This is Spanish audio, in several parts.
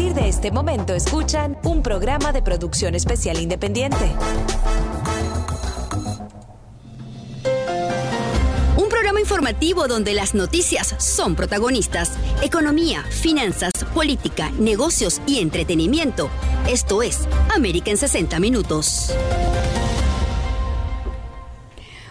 partir de este momento escuchan un programa de producción especial independiente. Un programa informativo donde las noticias son protagonistas. Economía, finanzas, política, negocios y entretenimiento. Esto es América en 60 Minutos.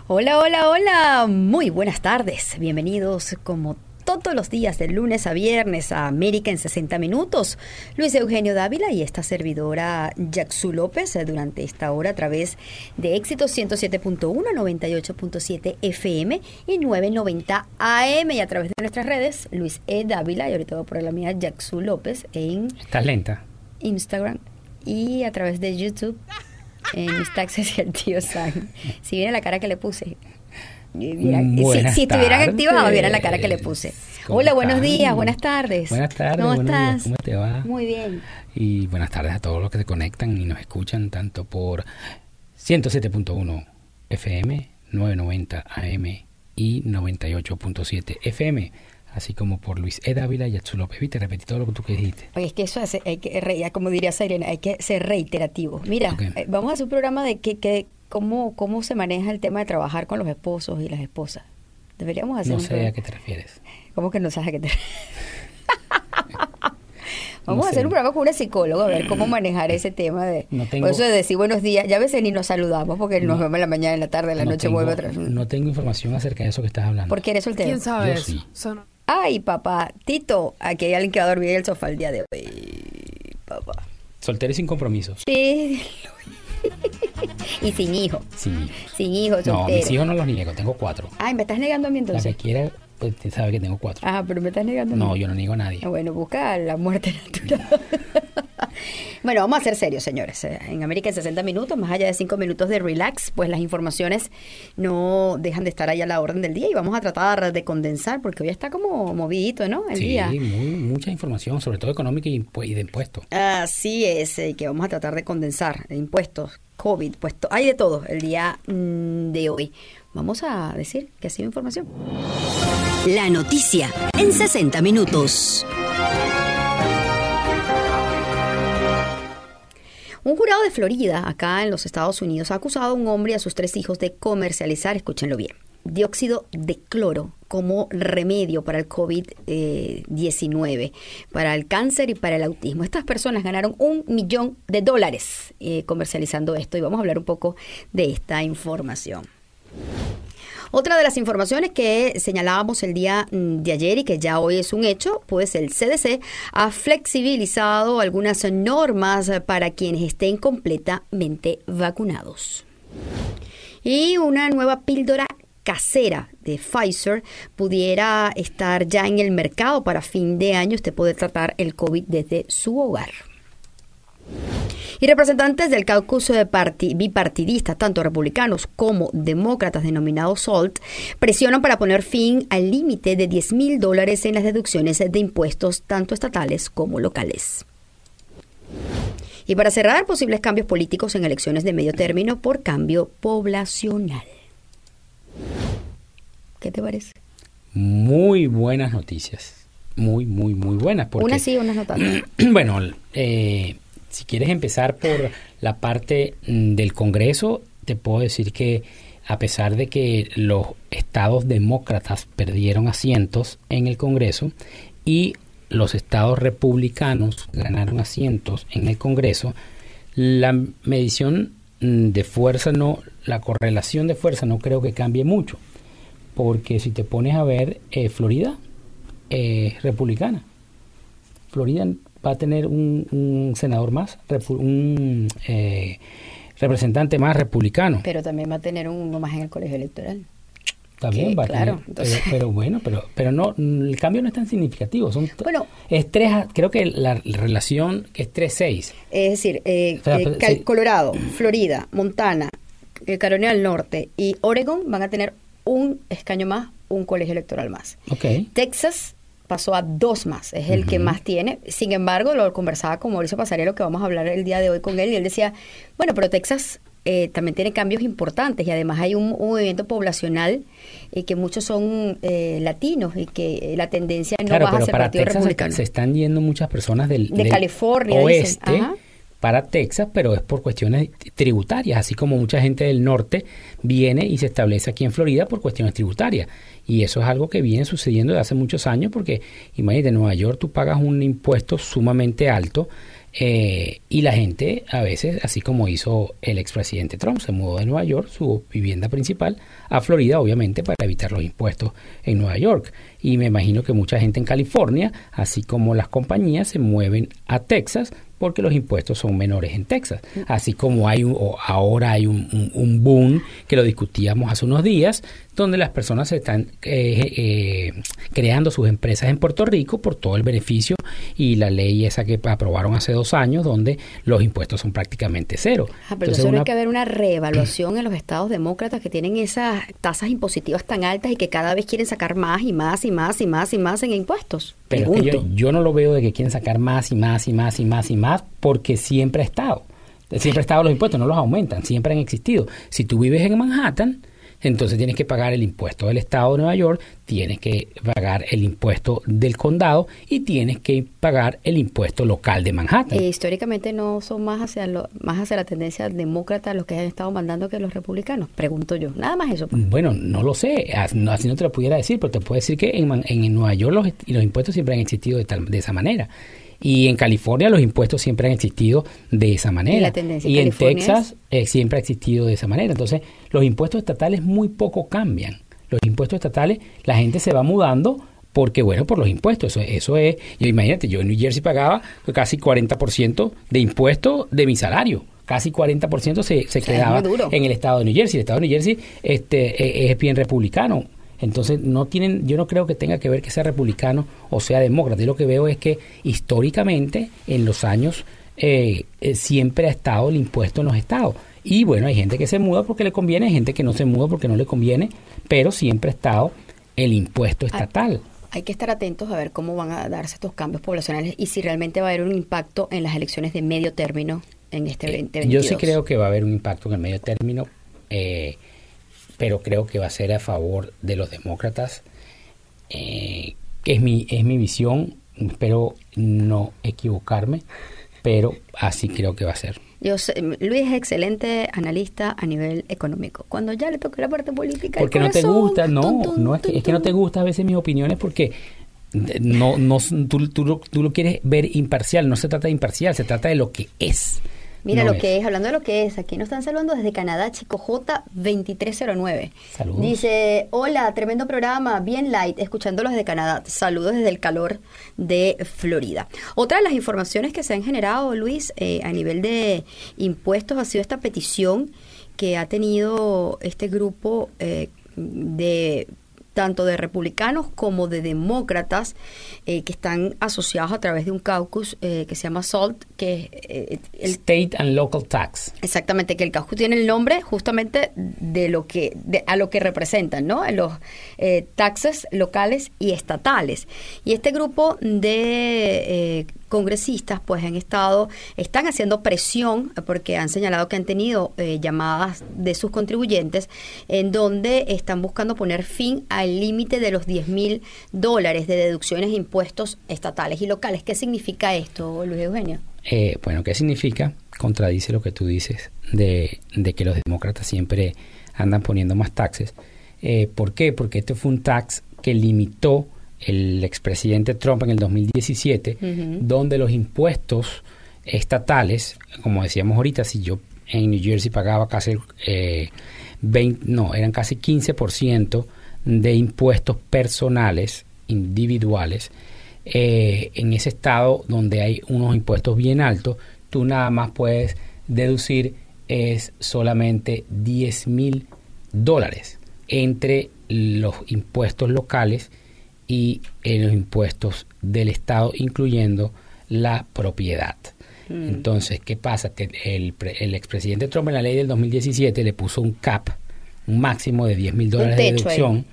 Hola, hola, hola. Muy buenas tardes. Bienvenidos como todos los días de lunes a viernes a América en 60 minutos. Luis Eugenio Dávila y esta servidora Jacksu López eh, durante esta hora a través de Éxitos 107.1, 98.7 FM y 990 AM y a través de nuestras redes Luis E. Dávila y ahorita voy a poner la mía Jacksu López en... Estás lenta. Instagram y a través de YouTube en mis taxes y el tío Sam. Si viene la cara que le puse. Si, si, estuvieran activados, vieran la cara que le puse. Hola, buenos días, buenas tardes. Buenas tardes, ¿cómo estás? ¿Cómo te va? Muy bien. Y buenas tardes a todos los que se conectan y nos escuchan tanto por 107.1 FM, 990 AM y 98.7 FM así como por Luis E. Dávila y Atsu López. Viste, repetí todo lo que tú dijiste. Oye, es que eso hay que, como diría Sairena, hay que ser reiterativo. Mira, eh, vamos a hacer un programa de que, que cómo, cómo se maneja el tema de trabajar con los esposos y las esposas. Deberíamos hacer No sé a qué te refieres. ¿Cómo que no sabes a qué te refieres? Vamos a hacer un programa con una psicóloga a ver cómo manejar ese tema de por eso de decir buenos días. Ya a veces ni nos saludamos porque nos vemos en la mañana, en la tarde, en la noche vuelve atrás. No tengo información acerca de eso que estás hablando. ¿Por qué eres soltero? ¿Quién sabe eso? Ay, papá, Tito, aquí hay alguien que va a dormir en el sofá el día de hoy. Papá. Soltero y sin compromiso. Sí. y sin hijo. Sí. Sin hijo, soltero. No, mis hijos no los niego, tengo cuatro. Ay, ¿me estás negando a mí entonces? La que quiera pues, sabe que tengo cuatro. Ah, pero me estás negando. No, yo no niego a nadie. Ah, bueno, busca la muerte natural. bueno, vamos a ser serios, señores. Eh, en América en 60 minutos, más allá de 5 minutos de relax, pues las informaciones no dejan de estar ahí a la orden del día y vamos a tratar de condensar porque hoy está como movidito, ¿no? El día. Sí, mucha información, sobre todo económica y, de impuestos. Así es, eh, que vamos a tratar de condensar. Impuestos, COVID, puesto, hay de todo el día mm, de hoy. Vamos a decir que ha sido información. La noticia en 60 minutos. Un jurado de Florida, acá en los Estados Unidos, ha acusado a un hombre y a sus tres hijos de comercializar, escúchenlo bien, dióxido de cloro como remedio para el COVID-19, para el cáncer y para el autismo. Estas personas ganaron un millón de dólares eh, comercializando esto y vamos a hablar un poco de esta información. Otra de las informaciones que señalábamos el día mm, de ayer y que ya hoy es un hecho, pues el CDC ha flexibilizado algunas normas para quienes estén completamente vacunados. Y una nueva píldora casera de Pfizer pudiera estar ya en el mercado para fin de año. Usted puede tratar el COVID desde su hogar. Y representantes del caucus bipartidista, tanto republicanos como demócratas denominados SALT, presionan para poner fin al límite de 10 mil dólares en las deducciones de impuestos tanto estatales como locales. Y para cerrar, posibles cambios políticos en elecciones de medio término por cambio poblacional. ¿Qué te parece? Muy buenas noticias. Muy, muy, muy buenas. Porque, sí, unas notas. bueno, eh, si quieres empezar por la parte mm, del Congreso, te puedo decir que a pesar de que los estados demócratas perdieron asientos en el Congreso y los estados republicanos ganaron asientos en el Congreso, la medición mm, de fuerza no, la correlación de fuerza no creo que cambie mucho, porque si te pones a ver, eh, Florida es republicana. Florida va a tener un, senador más, un eh, representante más republicano. Pero también va a tener uno más en el colegio electoral. También va a tener, pero, bueno, pero pero no el cambio no es tan significativo. Son bueno, es tres, creo que la relación es 3-6. Es decir, eh, eh, Colorado, Florida, Montana, Carolina del Norte y Oregon van a tener un escaño más, un colegio electoral más. Okay. Texas pasó a dos más, es el que más tiene. Sin embargo, lo conversaba con Mauricio Pasarelo, que vamos a hablar el día de hoy con él, y él decía, bueno, pero Texas eh, también tiene cambios importantes y además hay un, movimiento poblacional y que muchos son latinos y que la tendencia no va hacia el Partido Republicano. Se, están yendo muchas personas del, de California, oeste para Texas, pero es por cuestiones tributarias, así como mucha gente del norte viene y se establece aquí en Florida por cuestiones tributarias. Y eso es algo que viene sucediendo desde hace muchos años porque, imagínate, en Nueva York tú pagas un impuesto sumamente alto eh, y la gente a veces, así como hizo el expresidente Trump, se mudó de Nueva York, su vivienda principal, a Florida, obviamente, para evitar los impuestos en Nueva York. Y me imagino que mucha gente en California, así como las compañías, se mueven a Texas porque los impuestos son menores en Texas. Así como hay o ahora hay un, un, boom que lo discutíamos hace unos días, donde las personas están eh, eh, creando sus empresas en Puerto Rico por todo el beneficio y la ley esa que aprobaron hace dos años, donde los impuestos son prácticamente cero. Ah, pero Entonces, hay que haber una reevaluación en los estados demócratas que tienen esas tasas impositivas tan altas y que cada vez quieren sacar más y más y más y más y más en impuestos. Pero yo, yo no lo veo de que quieren sacar más y más y más y más y más porque siempre ha estado. Siempre ha estado los impuestos, no los aumentan, siempre han existido. Si tú vives en Manhattan, entonces tienes que pagar el impuesto del Estado de Nueva York, tienes que pagar el impuesto del condado y tienes que pagar el impuesto local de Manhattan. Eh, históricamente no son más hacia lo, más hacia la tendencia demócrata los que han estado mandando que los republicanos, pregunto yo. Nada más eso. Pues. Bueno, no lo sé, así no te lo pudiera decir, pero te puedo decir que en, en Nueva York los, los impuestos siempre han existido de, tal, de esa manera. Y en California los impuestos siempre han existido de esa manera. Y, en Texas eh, siempre ha existido de esa manera. Entonces, los impuestos estatales muy poco cambian. Los impuestos estatales, la gente se va mudando porque, bueno, por los impuestos. Eso, eso es, yo imagínate, yo en New Jersey pagaba casi 40% de impuestos de mi salario casi 40% se, se quedaba en el estado de New Jersey. El estado de New Jersey este, e, es bien republicano. Entonces, no tienen, yo no creo que tenga que ver que sea republicano o sea demócrata. Yo lo que veo es que históricamente, en los años, eh, eh, siempre ha estado el impuesto en los estados. Y bueno, hay gente que se muda porque le conviene, hay gente que no se muda porque no le conviene, pero siempre ha estado el impuesto estatal. Hay que estar atentos a ver cómo van a darse estos cambios poblacionales y si realmente va a haber un impacto en las elecciones de medio término en este 2022. Eh, yo sí creo que va a haber un impacto en el medio término. Eh, pero creo que va a ser a favor de los demócratas. Eh, es, mi, es mi visión, espero no equivocarme, pero así creo que va a ser. Yo Luis es excelente analista a nivel económico. Cuando ya le toca la parte política, porque no te gusta, no, no es que, es que no te gusta a veces mis opiniones porque no, no, tú, tú, tú, lo quieres ver imparcial, no se trata de imparcial, se trata de lo que es. Mira lo que es, hablando de lo que es, aquí nos están saludando desde Canadá, Chico J2309. Saludos. Dice, hola, tremendo programa, bien light, escuchándolos desde Canadá. Saludos desde el calor de Florida. Otra de las informaciones que se han generado, Luis, eh, a nivel de impuestos ha sido esta petición que ha tenido este grupo eh, de tanto de republicanos como de demócratas eh, que están asociados a través de un caucus eh, que se llama SALT, que es eh, el State and Local Tax. Exactamente, que el caucus tiene el nombre justamente de lo que a lo que representan, ¿no? Los taxes locales y estatales. Y este grupo de congresistas pues han estado, están haciendo presión porque han señalado que han tenido eh, llamadas de sus contribuyentes en donde están buscando poner fin al límite de los 10 mil dólares de deducciones e impuestos estatales y locales. ¿Qué significa esto, Luis Eugenio? Eh, bueno, ¿qué significa? Contradice lo que tú dices de, de que los demócratas siempre andan poniendo más taxes. Eh, ¿Por qué? Porque este fue un tax que limitó el expresidente Trump en el 2017, donde los impuestos estatales, como decíamos ahorita, si yo en New Jersey pagaba casi eh, 20, no, eran casi 15% de impuestos personales, individuales, eh, en ese estado donde hay unos impuestos bien altos, tú nada más puedes deducir es solamente 10 mil dólares entre los impuestos locales y en los impuestos del Estado, incluyendo la propiedad. Mm. Entonces, ¿qué pasa? Que el, el expresidente Trump en la ley del 2017 le puso un cap, un máximo de 10 mil dólares de deducción,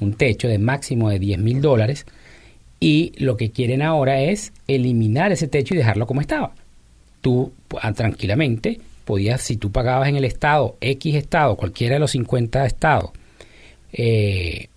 un techo de máximo de 10 mil dólares, y lo que quieren ahora es eliminar ese techo y dejarlo como estaba. Tú ah, tranquilamente podías, si tú pagabas en el estado, X estado, cualquiera de los 50 estados, eh,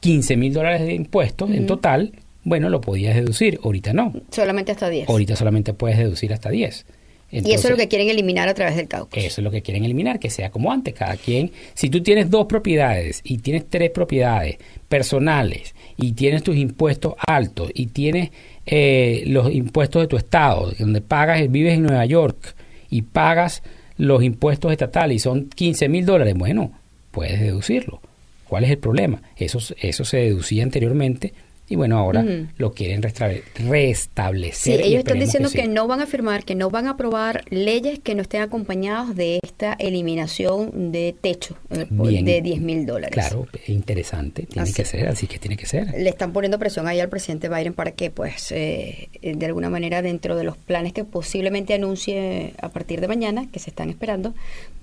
15 mil dólares de impuestos en total, bueno, lo podías deducir. Ahorita no. Solamente hasta 10. Ahorita solamente puedes deducir hasta 10. y eso es lo que quieren eliminar a través del caucus. Eso es lo que quieren eliminar, que sea como antes. Cada quien, si tú tienes dos propiedades y tienes tres propiedades personales y tienes tus impuestos altos y tienes eh, los impuestos de tu estado, donde pagas, vives en Nueva York y pagas los impuestos estatales y son 15 mil dólares, bueno, puedes deducirlo. ¿Cuál es el problema? Eso, eso se deducía anteriormente y bueno, ahora lo quieren restablecer. Sí, ellos están diciendo que, no van a firmar, que no van a aprobar leyes que no estén acompañadas de esta eliminación de techo eh, de 10 mil dólares. Claro, interesante, tiene que ser, así que tiene que ser. Le están poniendo presión ahí al presidente Biden para que, pues, eh, de alguna manera, dentro de los planes que posiblemente anuncie a partir de mañana, que se están esperando,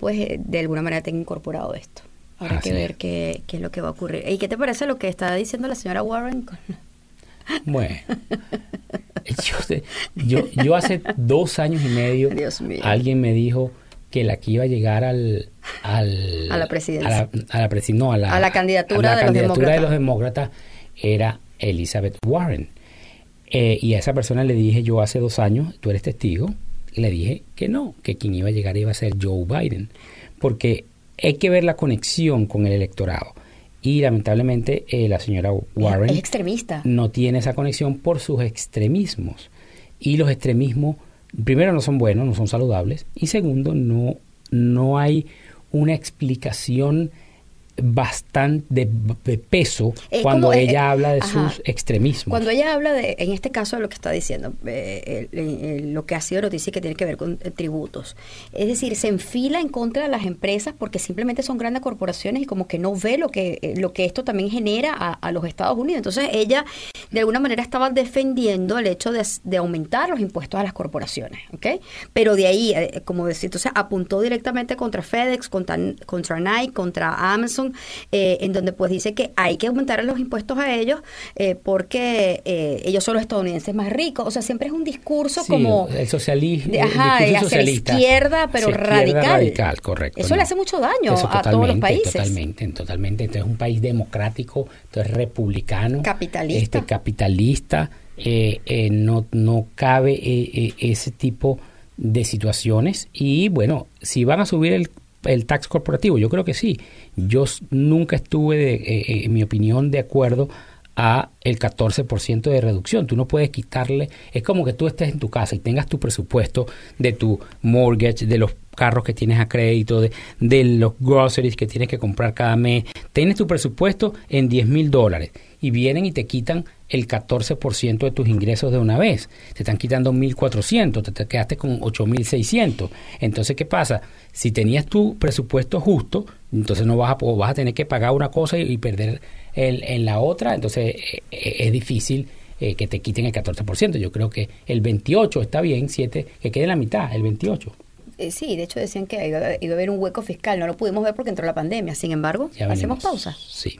pues, eh, de alguna manera tenga incorporado esto. Habrá que ver qué, qué, es lo que va a ocurrir. ¿Y qué te parece lo que está diciendo la señora Warren? Bueno, yo, yo, hace dos años y medio alguien me dijo que la que iba a llegar al, al a la presidencia, a la, no, a la, a la candidatura, de, los de, los demócratas era Elizabeth Warren. Eh, y a esa persona le dije yo hace dos años, tú eres testigo, le dije que no, que quien iba a llegar iba a ser Joe Biden, porque hay que ver la conexión con el electorado. Y lamentablemente eh, la señora Warren es extremista. no tiene esa conexión por sus extremismos. Y los extremismos, primero, no son buenos, no son saludables. Y segundo, no, no hay una explicación bastante de, peso cuando ella eh, habla de sus extremismos. Cuando ella habla de, en este caso, lo que está diciendo, eh, lo que ha sido noticia que tiene que ver con eh, tributos. Es decir, se enfila en contra de las empresas porque simplemente son grandes corporaciones y como que no ve lo que, lo que esto también genera a, los Estados Unidos. Entonces ella, de alguna manera, estaba defendiendo el hecho de, aumentar los impuestos a las corporaciones, ¿ok? Pero de ahí, como decir, entonces apuntó directamente contra FedEx, contra, contra Nike, contra Amazon, eh, en donde pues dice que hay que aumentar los impuestos a ellos eh, porque eh, ellos son los estadounidenses más ricos. O sea, siempre es un discurso como... El socialismo. Ajá, hacia la izquierda, pero radical. radical, correcto. Eso le hace mucho daño a todos los países. Totalmente, totalmente. Entonces es un país democrático, entonces republicano. Capitalista. Este, capitalista. no, no cabe ese tipo de situaciones y bueno, si van a subir el el tax corporativo? Yo creo que sí. Yo nunca estuve, de, eh, eh, en mi opinión, de acuerdo a el 14% de reducción. Tú no puedes quitarle, es como que tú estés en tu casa y tengas tu presupuesto de tu mortgage, de los carros que tienes a crédito, de, los groceries que tienes que comprar cada mes. Tienes tu presupuesto en 10 mil dólares y vienen y te quitan el 14% de tus ingresos de una vez. Te están quitando 1.400, te, quedaste con 8.600. Entonces, ¿qué pasa? Si tenías tu presupuesto justo, entonces no vas a, vas a tener que pagar una cosa y, perder el, en la otra. Entonces, eh, eh, es difícil eh, que te quiten el 14%. Yo creo que el 28 está bien, 7, que quede en la mitad, el 28. sí, de hecho decían que iba, a haber un hueco fiscal. No lo pudimos ver porque entró la pandemia. Sin embargo, hacemos pausa. Sí.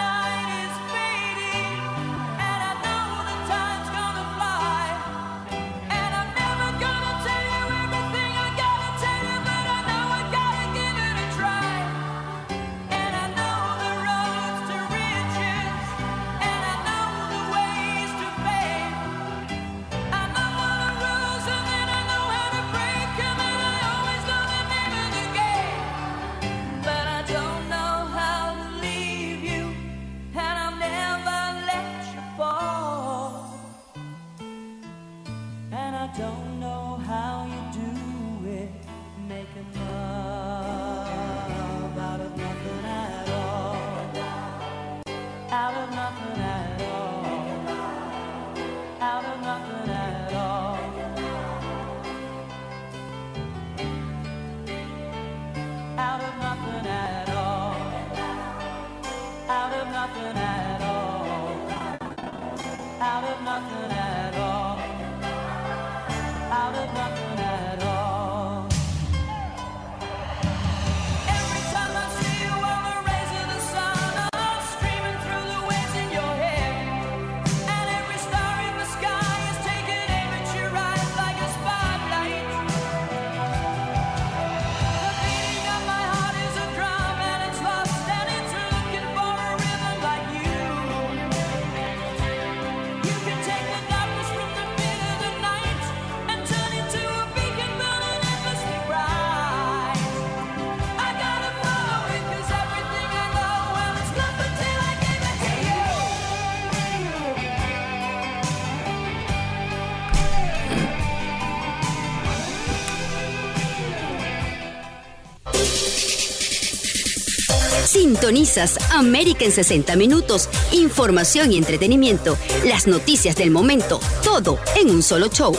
Sintonizas América en 60 minutos. Información y entretenimiento. Las noticias del momento. Todo en un solo show.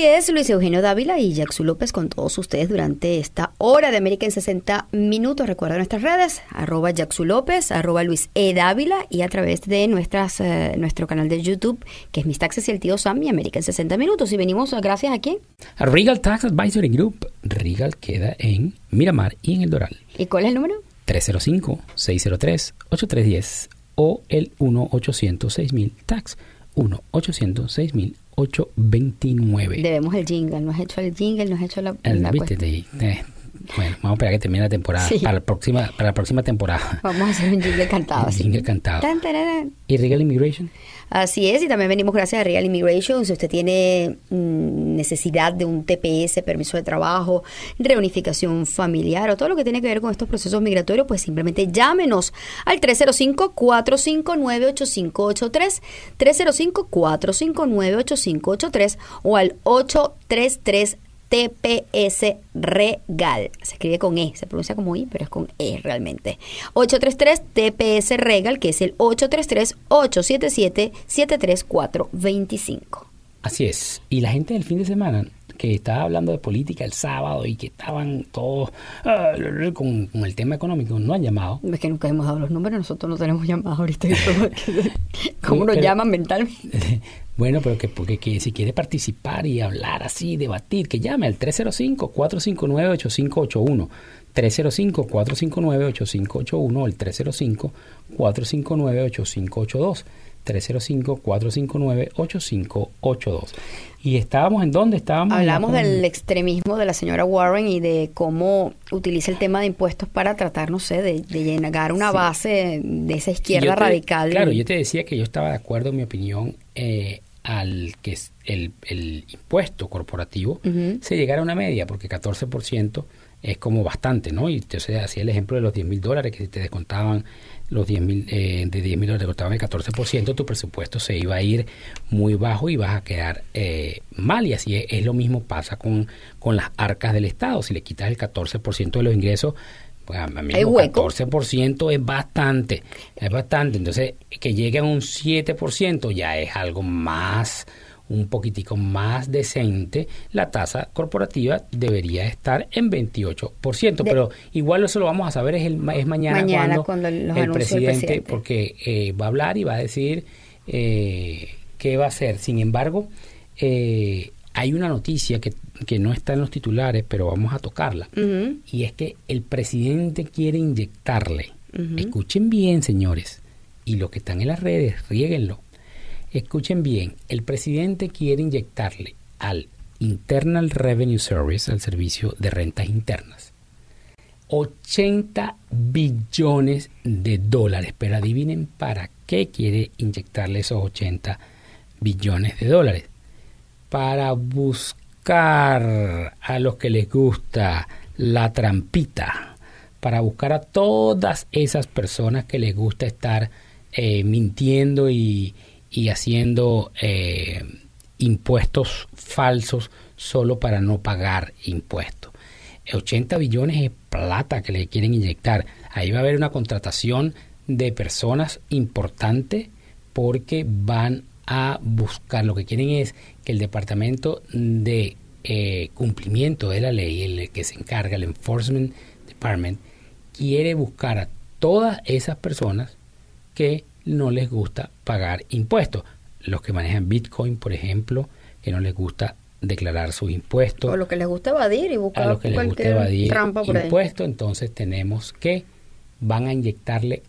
Así es, Luis Eugenio Dávila y Jackson López con todos ustedes durante esta hora de América en 60 minutos. Recuerda nuestras redes, arroba Jackson López, arroba Luis E. Dávila y a través de nuestras, eh, nuestro canal de YouTube, que es Mis Taxes y el Tío Sam y América en 60 minutos. Y venimos gracias a quién? A Regal Tax Advisory Group. Regal queda en Miramar y en El Doral. ¿Y cuál es el número? 305-603-8310 o el 1-800-6000 Tax. 1-800-6000 829. Debemos el jingle, no has hecho el jingle, no has hecho la... El, la de, bueno, vamos a esperar que termine la temporada. Sí. Para, la próxima, para la próxima temporada. Vamos a hacer un jingle cantado. Un jingle cantado. Tan, tararán. ¿Y Regal Immigration? Así es, y también venimos gracias a Real Immigration. Si usted tiene mm, necesidad de un TPS, permiso de trabajo, reunificación familiar o todo lo que tiene que ver con estos procesos migratorios, pues simplemente llámenos al 305-459-8583, 305-459-8583 o al 833 TPS Regal. Se escribe con E, se pronuncia como I, pero es con E realmente. 833 TPS Regal, que es el 833-877-73425. Así es. Y la gente del fin de semana que estaba hablando de política el sábado y que estaban todos ah, con, con el tema económico, no han llamado. Es que nunca hemos dado los números, nosotros no tenemos llamadas ahorita. ¿Cómo nos llaman mentalmente? Bueno, pero que, porque que si quiere participar y hablar así, debatir, que llame al 305-459-8581. 305-459-8581 o el 305-459-8582. 305-459-8582. Y estábamos en dónde estábamos. Hablamos del extremismo de la señora Warren y de cómo utiliza el tema de impuestos para tratar, no sé, de, de llenar una Sí. base de esa izquierda te- radical. Claro, yo te decía que yo estaba de acuerdo, en mi opinión, eh, al que es el, el impuesto corporativo se llegara a una media, porque 14% es como bastante, ¿no? Y entonces hacía el ejemplo de los 10 mil dólares, que si te descontaban los 10 mil, eh, de 10 mil dólares, te descontaban el 14%, tu presupuesto se iba a ir muy bajo y vas a quedar eh, mal. Y así es, es lo mismo pasa con, con las arcas del Estado. Si le quitas el 14% de los ingresos, pues a mí hueco. 14% es bastante, es bastante. Entonces, que llegue a un 7% ya es algo más, un poquitico más decente. La tasa corporativa debería estar en 28%, De- pero igual eso lo vamos a saber es, el, es mañana, Mañana, cuando, cuando los el anuncie el presidente, presidente. porque eh, va a hablar y va a decir eh, qué va a hacer. Sin embargo, eh, hay una noticia que, que no está en los titulares, pero vamos a tocarla. Y es que el presidente quiere inyectarle. Escuchen bien, señores. Y los que están en las redes, riéguenlo. Escuchen bien. El presidente quiere inyectarle al Internal Revenue Service, al servicio de rentas internas, 80 billones de dólares. Pero adivinen para qué quiere inyectarle esos 80 billones de dólares. Para buscar a los que les gusta la trampita. Para buscar a todas esas personas que les gusta estar eh, mintiendo y, y haciendo eh, impuestos falsos solo para no pagar impuestos. 80 billones es plata que le quieren inyectar. Ahí va a haber una contratación de personas importantes porque van a buscar, lo que quieren es que el Departamento de eh, cumplimiento de la ley, el que se encarga, el Enforcement Department, quiere buscar a todas esas personas que no les gusta pagar impuestos. Los que manejan Bitcoin, por ejemplo, que no les gusta declarar sus impuestos. O lo que les gusta evadir y buscar a los que les gusta evadir impuestos, entonces tenemos que van a inyectarle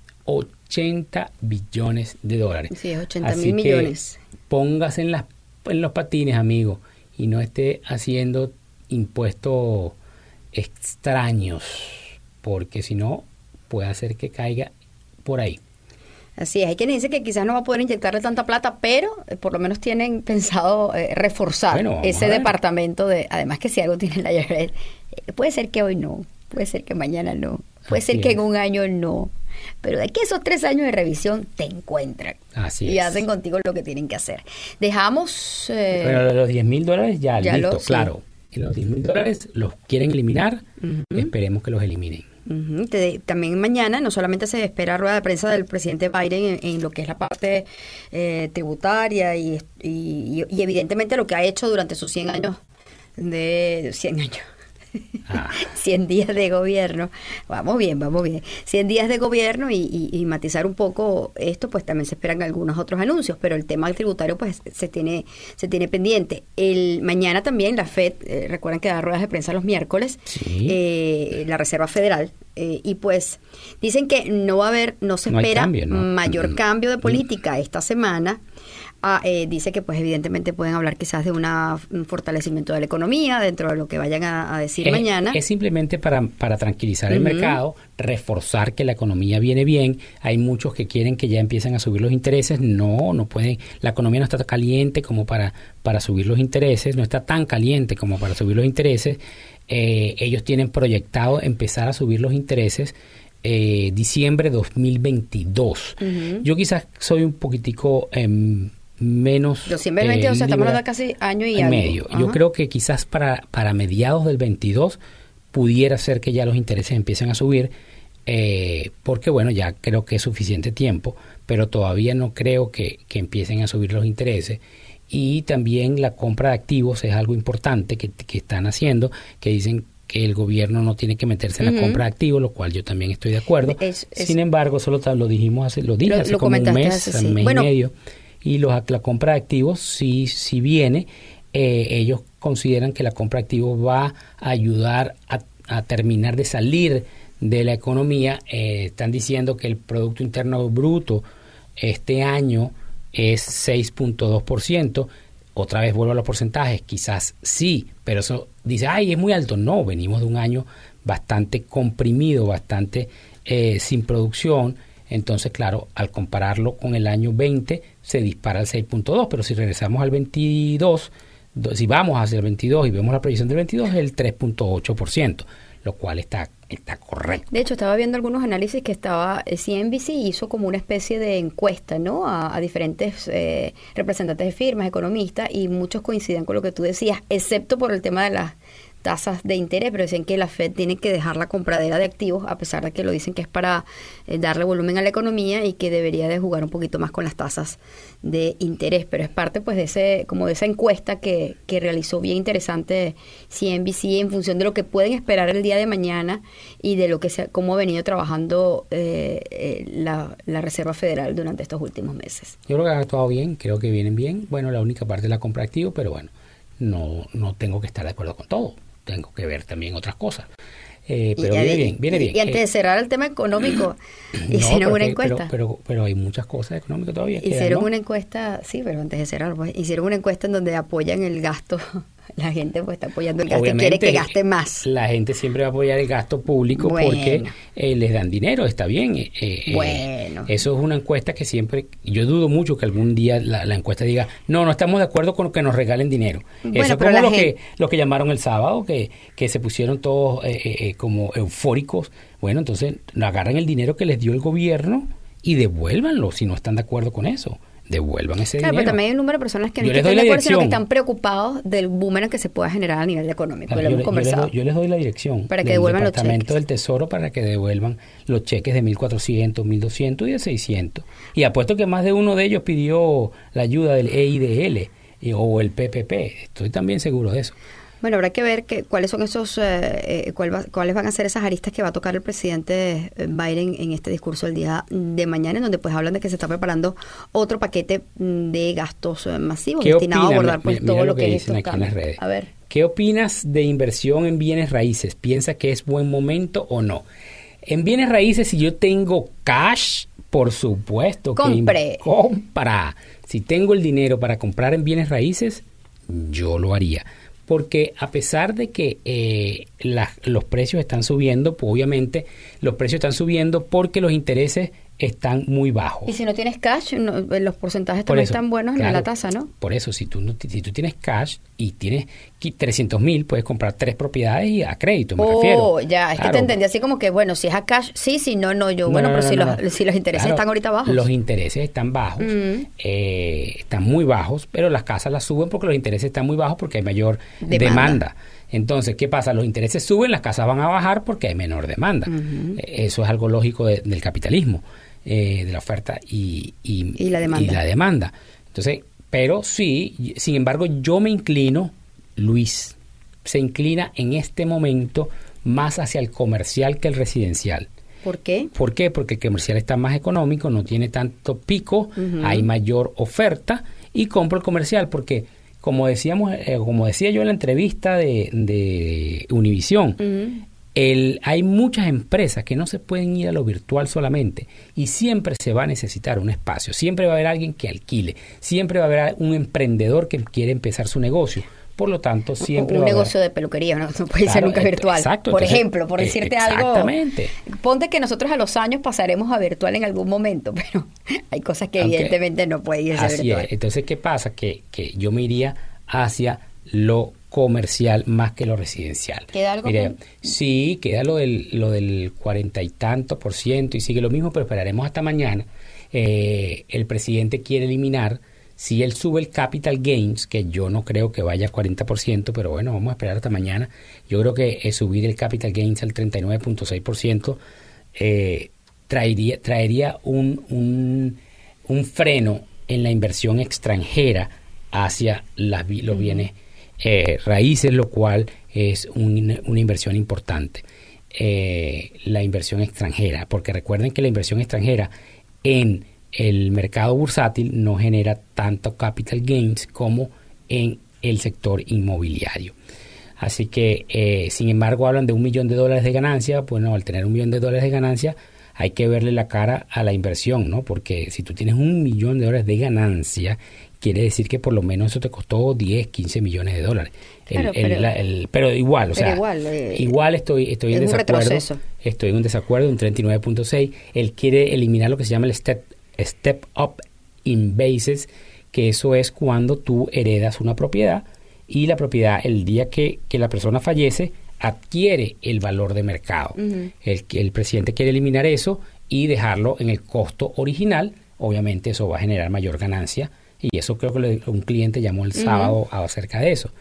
80 billones de dólares. Sí, 80 mil millones. Póngase en, las, en los patines, amigo, y no esté haciendo impuestos extraños, porque si no, puede hacer que caiga por ahí. Así es, hay quien dice que quizás no va a poder inyectarle tanta plata, pero eh, por lo menos tienen pensado eh, reforzar ese departamento de, además que si algo tiene la IRS, eh, puede ser que hoy no, puede ser que mañana no, puede ser que en un año no, pero de aquí esos tres años de revisión te encuentran. Así y hacen contigo lo que tienen que hacer. Dejamos... Pero los 10 mil dólares ya, listo, claro. Y los 10 mil dólares los quieren eliminar, esperemos que los eliminen. También mañana no solamente se espera rueda de prensa del presidente Biden en, lo que es la parte eh, tributaria y, y, evidentemente lo que ha hecho durante sus 100 años de 100 años 100 ah. días de gobierno. Vamos bien, vamos bien. 100 días de gobierno y, matizar un poco esto, pues también se esperan algunos otros anuncios, pero el tema tributario pues se tiene se tiene pendiente. El mañana también la Fed, eh, recuerden que da ruedas de prensa los miércoles, eh, la Reserva Federal eh, y pues dicen que no va a haber, no se espera mayor mm, cambio de mm. política esta semana Ah, eh, dice que pues evidentemente pueden hablar quizás de una, un fortalecimiento de la economía dentro de lo que vayan a, decir mañana. Es simplemente para, para tranquilizar el mercado, reforzar que la economía viene bien. Hay muchos que quieren que ya empiecen a subir los intereses. No, no pueden. La economía no está caliente como para, para subir los intereses, no está tan caliente como para subir los intereses. Eh, ellos tienen proyectado empezar a subir los intereses eh, diciembre 2022. Yo quizás soy un poquitico... Eh, menos. 2022, o sea, estamos hablando casi año y, medio. Yo creo que quizás para, para mediados del 22 pudiera ser que ya los intereses empiecen a subir, eh, porque bueno, ya creo que es suficiente tiempo, pero todavía no creo que, que, empiecen a subir los intereses. Y también la compra de activos es algo importante que, que están haciendo, que dicen que el gobierno no tiene que meterse en la compra de activos, lo cual yo también estoy de acuerdo. Sin embargo, solo lo dijimos hace, lo dije hace como un mes, un mes y medio y los, la compra de activos si, si viene, eh, ellos consideran que la compra de activos va a ayudar a, terminar de salir de la economía. Eh, están diciendo que el Producto Interno Bruto este año es 6.2%. Otra vez vuelvo a los porcentajes, quizás sí, pero eso dice, ay, es muy alto. No, venimos de un año bastante comprimido, bastante eh, sin producción entonces, claro, al compararlo con el año 20, se dispara al 6.2, pero si regresamos al 22, si vamos hacia el 22 y vemos la proyección del 22, es el 3.8%, lo cual está, está correcto. De hecho, estaba viendo algunos análisis que estaba, CNBC eh, hizo como una especie de encuesta, ¿no? A, diferentes eh, representantes de firmas, economistas, y muchos coinciden con lo que tú decías, excepto por el tema de las tasas de interés, pero dicen que la Fed tiene que dejar la compradera de activos, a pesar de que lo dicen que es para eh, darle volumen a la economía y que debería de jugar un poquito más con las tasas de interés. Pero es parte pues de ese, como de esa encuesta que, que realizó bien interesante CNBC en función de lo que pueden esperar el día de mañana y de lo que se, cómo ha venido trabajando eh, eh, la, la, Reserva Federal durante estos últimos meses. Yo creo que ha actuado bien, creo que vienen bien. Bueno, la única parte de la compra de activos, pero bueno, no, no tengo que estar de acuerdo con todo tengo que ver también otras cosas. Eh, pero viene bien, viene bien. Y antes de cerrar el tema económico, hicieron una encuesta. Pero, pero, hay muchas cosas económicas todavía. Hicieron una encuesta, sí, pero antes de cerrar, pues, hicieron una encuesta en donde apoyan el gasto la gente pues está apoyando el gasto y quiere que gaste más. La gente siempre va a apoyar el gasto público porque eh, les dan dinero, está bien. Eh, eh, bueno. Eso es una encuesta que siempre, yo dudo mucho que algún día la, encuesta diga, no, no estamos de acuerdo con que nos regalen dinero. eso es como lo, que, lo que llamaron el sábado, que, que se pusieron todos como eufóricos. Bueno, entonces agarran el dinero que les dio el gobierno y devuélvanlo si no están de acuerdo con eso devuelvan ese claro, Pero también hay un número de personas que no están de acuerdo, sino que están preocupados del boomerang que se pueda generar a nivel económico. yo, les doy, la dirección para que devuelvan los Departamento del Tesoro para que devuelvan los cheques de 1.400, 1.200 y de 600. Y apuesto que más de uno de ellos pidió la ayuda del EIDL o el PPP. Estoy también seguro de eso. Bueno, habrá que ver que, cuáles son esos, eh, eh, cuáles van a ser esas aristas que va a tocar el presidente eh, Biden en este discurso el día de mañana, en donde pues hablan de que se está preparando otro paquete mm, de gastos masivos destinado a abordar pues todo lo, que, es aquí en las redes. A ver. ¿Qué opinas de inversión en bienes raíces? ¿Piensa que es buen momento o no? En bienes raíces, si yo tengo cash, por supuesto que Compre. compra. Si tengo el dinero para comprar en bienes raíces, yo lo haría porque a pesar de que eh, los precios están subiendo, pues obviamente los precios están subiendo porque los intereses están muy bajos. Y si no tienes cash, los porcentajes también están buenos en la tasa, ¿no? Por eso, si tú, si tú tienes cash y tienes 300 mil, puedes comprar tres propiedades y a crédito, me oh, ya, es que te entendí así como que, bueno, si es a cash, sí, si no, no, yo, bueno, pero si, los, si los intereses están ahorita bajos. Los intereses están bajos, mm. eh, están muy bajos, pero las casas las suben porque los intereses están muy bajos porque hay mayor demanda. Entonces, ¿qué pasa? Los intereses suben, las casas van a bajar porque hay menor demanda. Eso es algo lógico del capitalismo. Eh, de la oferta y, y, la demanda. Entonces, pero sí, sin embargo, yo me inclino, Luis, se inclina en este momento más hacia el comercial que el residencial. ¿Por qué? ¿Por qué? Porque el comercial está más económico, no tiene tanto pico, hay mayor oferta y compro el comercial porque como decíamos, eh, como decía yo en la entrevista de, de Univisión, el, hay muchas empresas que no se pueden ir a lo virtual solamente y siempre se va a necesitar un espacio, siempre va a haber alguien que alquile, siempre va a haber un emprendedor que quiere empezar su negocio. Por lo tanto, siempre. Un, negocio de peluquería, no, puede ser nunca virtual. Exacto. Por ejemplo, por eh, decirte exactamente. algo. Ponte que nosotros a los años pasaremos a virtual en algún momento, pero hay cosas que evidentemente no pueden ir a virtual. Entonces, ¿qué pasa? Que, que yo me iría hacia lo comercial más que lo residencial. ¿Queda algo? sí, queda lo del, lo del cuarenta y tanto por ciento y sigue lo mismo, pero esperaremos hasta mañana. Eh, el presidente quiere eliminar, si él sube el capital gains, que yo no creo que vaya a 40%, pero bueno, vamos a esperar hasta mañana. Yo creo que eh, subir el capital gains al 39.6% eh, traería, traería un, un, un, freno en la inversión extranjera hacia las, los bienes eh, raíces, lo cual es una inversión importante. Eh, la inversión extranjera, porque recuerden que la inversión extranjera en el mercado bursátil no genera tanto capital gains como en el sector inmobiliario. Así que, eh, sin embargo, hablan de un millón de dólares de ganancia. Bueno, al tener un millón de dólares de ganancia, hay que verle la cara a la inversión, ¿no? Porque si tú tienes un millón de dólares de ganancia quiere decir que por lo menos eso te costó 10, 15 millones de dólares. pero, igual, o sea, eh, igual, estoy, estoy en desacuerdo. Estoy en un desacuerdo, un 39.6. Él quiere eliminar lo que se llama el step, step up in basis, que eso es cuando tú heredas una propiedad y la propiedad el día que, que la persona fallece adquiere el valor de mercado. el, el presidente quiere eliminar eso y dejarlo en el costo original. Obviamente eso va a generar mayor ganancia y eso creo que un cliente llamó el sábado acerca de eso.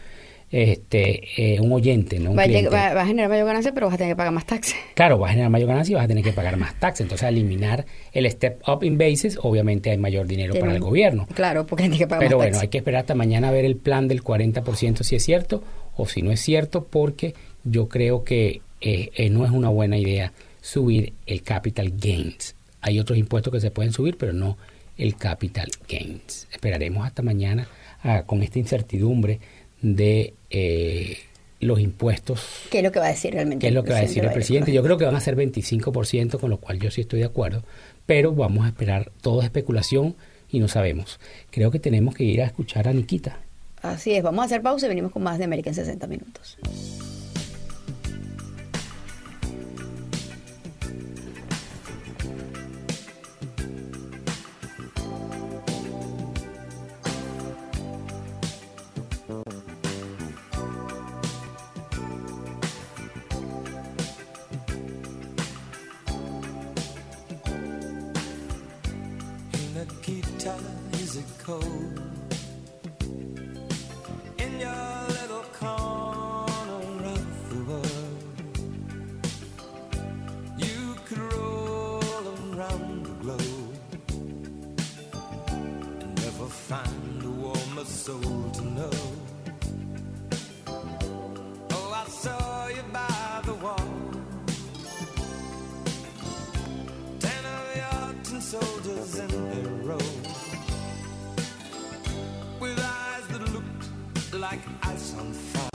Este, eh, un oyente, ¿no? Un va, a generar mayor ganancia, pero vas a tener que pagar más taxes. Claro, va a generar mayor ganancia y vas a tener que pagar más taxes. Entonces, al eliminar el step up in basis, obviamente hay mayor dinero para el gobierno. Claro, porque tiene que pagar Pero bueno, hay que esperar hasta mañana a ver el plan del 40% si es cierto o si no es cierto, porque yo creo que eh, eh, no es una buena idea subir el capital gains. Hay otros impuestos que se pueden subir, pero no el capital gains. Esperaremos hasta mañana ah, con esta incertidumbre de eh, los impuestos. ¿Qué es lo que va a decir realmente? ¿Qué es lo que va a decir el presidente? Yo creo que van a ser 25%, con lo cual yo sí estoy de acuerdo, pero vamos a esperar, todo es especulación y no sabemos. Creo que tenemos que ir a escuchar a Nikita. Así es, vamos a hacer pausa y venimos con más de América en 60 minutos. Like ice on fire.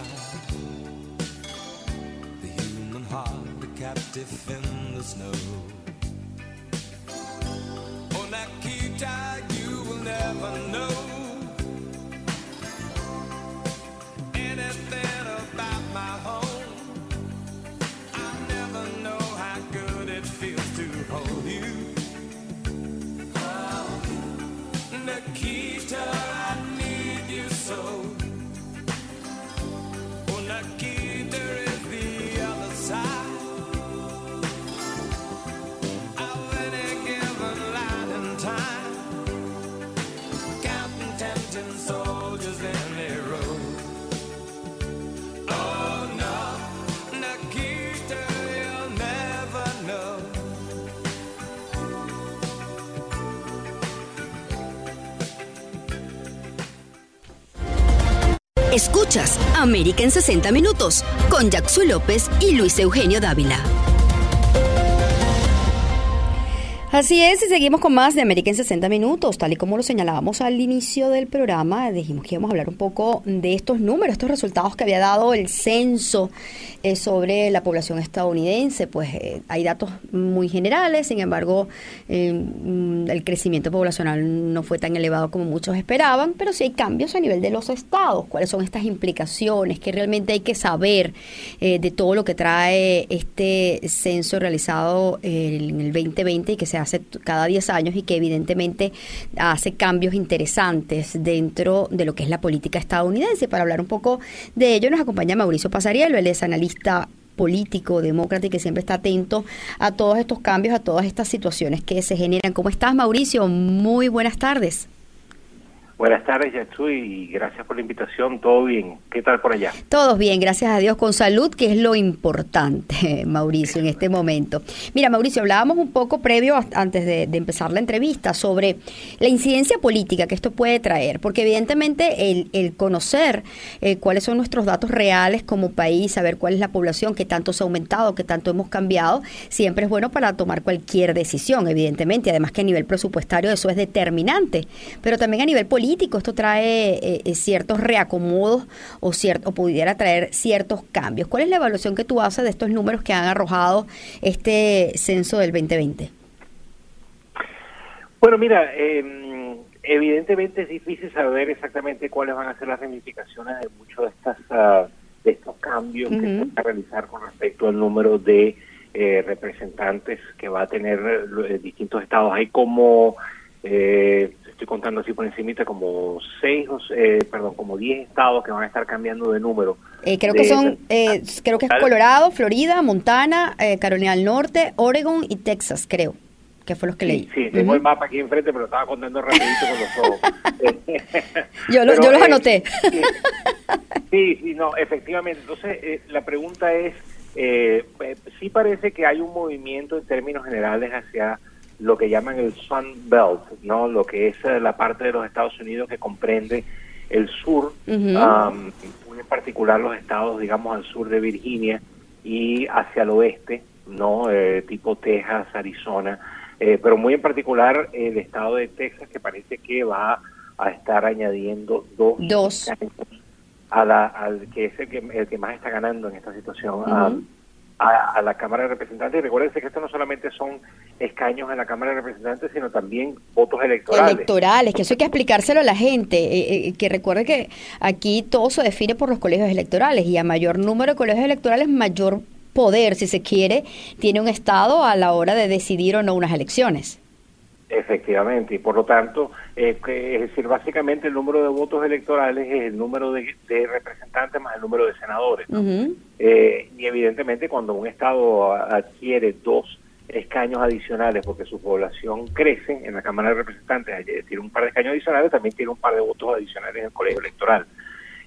The human heart, a captive in the snow. Oh, on Akita, you will never know anything about my home. I never know how good it feels to hold you. Oh, Nikita, I need you so. Escuchas América en 60 Minutos con Jackson López y Luis Eugenio Dávila. Así es, y seguimos con más de América en 60 minutos. Tal y como lo señalábamos al inicio del programa, dijimos que íbamos a hablar un poco de estos números, estos resultados que había dado el censo eh, sobre la población estadounidense. Pues eh, hay datos muy generales, sin embargo, eh, mm, el crecimiento poblacional no fue tan elevado como muchos esperaban, pero sí hay cambios a nivel de los estados. ¿Cuáles son estas implicaciones? que realmente hay que saber de todo lo que trae este censo realizado en el 2020 y que se hace cada 10 años y que evidentemente hace cambios interesantes dentro de lo que es la política estadounidense. Para hablar un poco de ello nos acompaña Mauricio Pasarielo, él es analista político, demócrata y que siempre está atento a todos estos cambios, a todas estas situaciones que se generan. ¿Cómo estás, Mauricio? Muy buenas tardes. Buenas tardes, Yatsu, y gracias por la invitación. Todo bien. ¿Qué tal por allá? Todos bien, gracias a Dios, con salud, que es lo importante, Mauricio, en este momento. Mira, Mauricio, hablábamos un poco previo, antes de, empezar la entrevista, sobre la incidencia política que esto puede traer, porque evidentemente el, el conocer eh, cuáles son nuestros datos reales como país, saber cuál es la población, qué tanto se ha aumentado, qué tanto hemos cambiado, siempre es bueno para tomar cualquier decisión, evidentemente. Además que a nivel presupuestario eso es determinante, pero también a nivel político esto trae eh, eh, ciertos reacomodos o, cier- o pudiera traer ciertos cambios. ¿Cuál es la evaluación que tú haces de estos números que han arrojado este censo del 2020? Bueno, mira, eh, evidentemente es difícil saber exactamente cuáles van a ser las ramificaciones de muchos de estas ah, de estos cambios que se van a realizar con respecto al número de eh, representantes que va a tener distintos estados. Hay como eh, estoy contando así por encimita como seis, eh, perdón, como diez estados que van a estar cambiando de número. Eh, creo que son, eh, creo que es Colorado, Florida, Montana, eh, Carolina del Norte, Oregon y Texas, creo, que fue los que leí. Sí, tengo el mapa aquí enfrente, pero estaba contando rapidito con los ojos. Yo lo- Pero, yo los eh, anoté. sí, Sí, sí, no, efectivamente. Entonces, eh, la pregunta es, eh, eh, sí parece que hay un movimiento en términos generales hacia lo que llaman el Sun Belt, ¿no? Lo que es eh, la parte de los Estados Unidos que comprende el sur, am, muy en particular los estados, digamos, al sur de Virginia y hacia el oeste, ¿no? Eh, tipo Texas, Arizona, eh, pero muy en particular el estado de Texas que parece que va a estar añadiendo dos, Dos. a la, al que es el que, el que más está ganando en esta situación a, a la Cámara de Representantes. Y que esto no solamente son escaños en la Cámara de Representantes, sino también votos electorales. electorales, que eso hay que explicárselo a la gente, eh, eh, que recuerde que aquí todo se define por los colegios electorales y a mayor número de colegios electorales, mayor poder, si se quiere, tiene un Estado a la hora de decidir o no unas elecciones. Efectivamente, y por lo tanto, eh, es decir, básicamente el número de votos electorales es el número de, de representantes más el número de senadores. Eh, y evidentemente cuando un Estado adquiere dos escaños adicionales porque su población crece en la Cámara de Representantes, es decir, un par de escaños adicionales, también tiene un par de votos adicionales en el colegio electoral.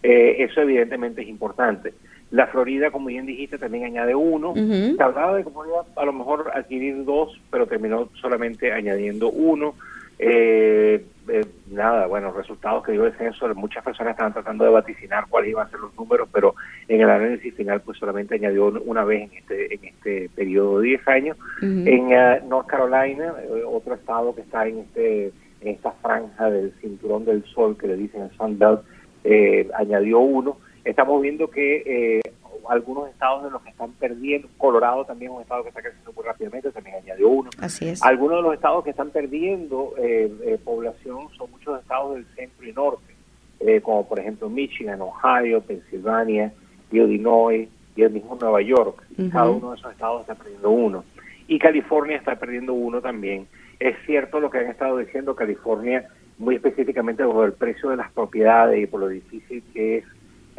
Eh, eso evidentemente es importante. La Florida, como bien dijiste, también añade uno. Se hablaba de que podía a lo mejor adquirir dos, pero terminó solamente añadiendo uno. Eh, eh, nada, bueno, resultados que dio el censo, muchas personas estaban tratando de vaticinar cuáles iban a ser los números, pero en el análisis final pues solamente añadió una vez en este en este periodo de 10 años. En eh, North Carolina, eh, otro estado que está en este en esta franja del cinturón del sol que le dicen el Sun Belt, eh, añadió uno. Estamos viendo que eh, algunos estados de los que están perdiendo, Colorado también es un estado que está creciendo muy rápidamente, también añadió uno. Así es. Algunos de los estados que están perdiendo eh, eh, población son muchos estados del centro y norte, eh, como por ejemplo Michigan, Ohio, Pensilvania, Illinois y el mismo Nueva York. Cada uno de esos estados está perdiendo uno. Y California está perdiendo uno también. Es cierto lo que han estado diciendo California, muy específicamente por el precio de las propiedades y por lo difícil que es,